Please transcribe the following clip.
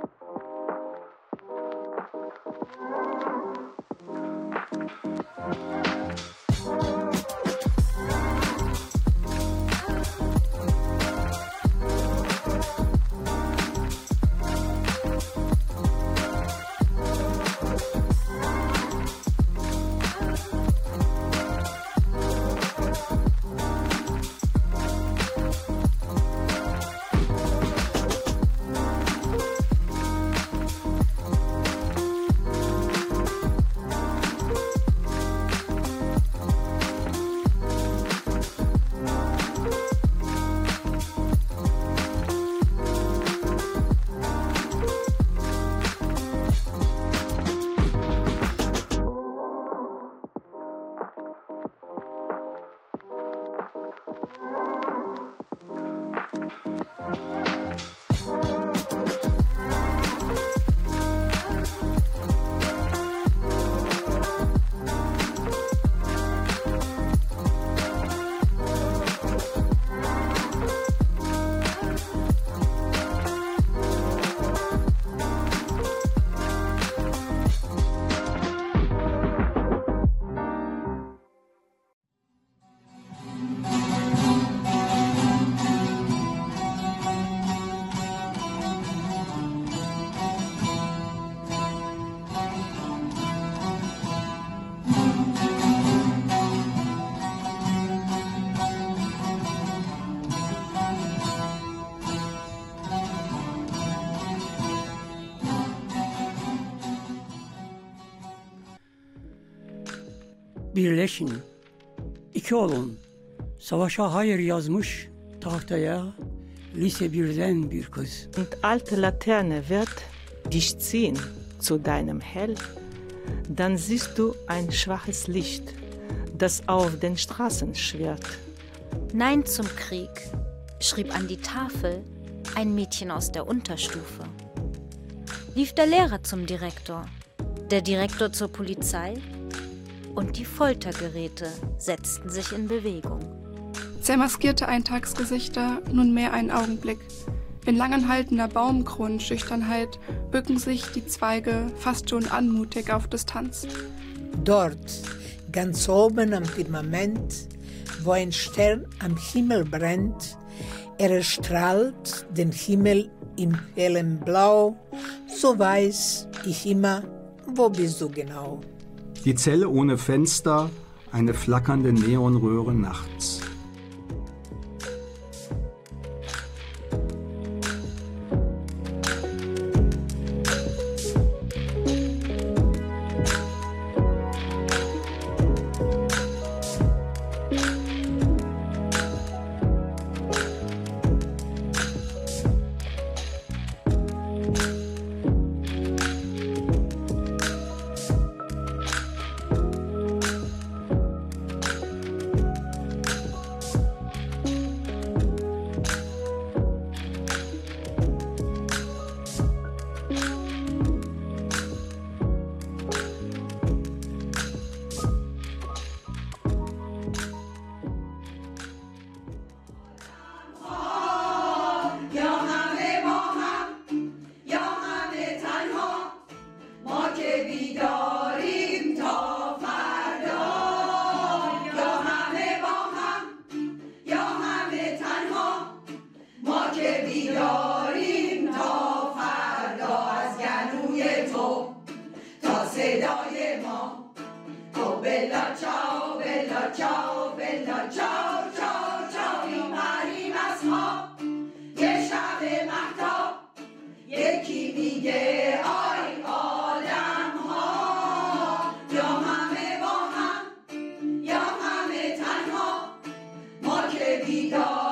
Thank you. Birleşin. İki olun. Savaşa hayır yazmış tahtaya lise birden bir kız. Und alte Laterne wird dich ziehen zu deinem Hell, dann siehst du ein schwaches Licht, das auf den Straßen schwirrt. Nein zum Krieg, schrieb an die Tafel ein Mädchen aus der Unterstufe. Lief der Lehrer zum Direktor, der Direktor zur Polizei und die Foltergeräte setzten sich in Bewegung. Zermaskierte Eintagsgesichter, nunmehr ein Augenblick. In langanhaltender Baumkronenschüchternheit bücken sich die Zweige fast schon anmutig auf Distanz. Dort, ganz oben am Firmament, wo ein Stern am Himmel brennt, er erstrahlt den Himmel im hellen Blau, so weiß ich immer, wo bist du genau. Die Zelle ohne Fenster, eine flackernde Neonröhre nachts. بیداریم تا فردا. یا همه با هم یا همه ما که بیداریم تا فردا از گلوی تو. تا صدای ما. تو بلا چاو بلا چاو بلا چاو. 믿어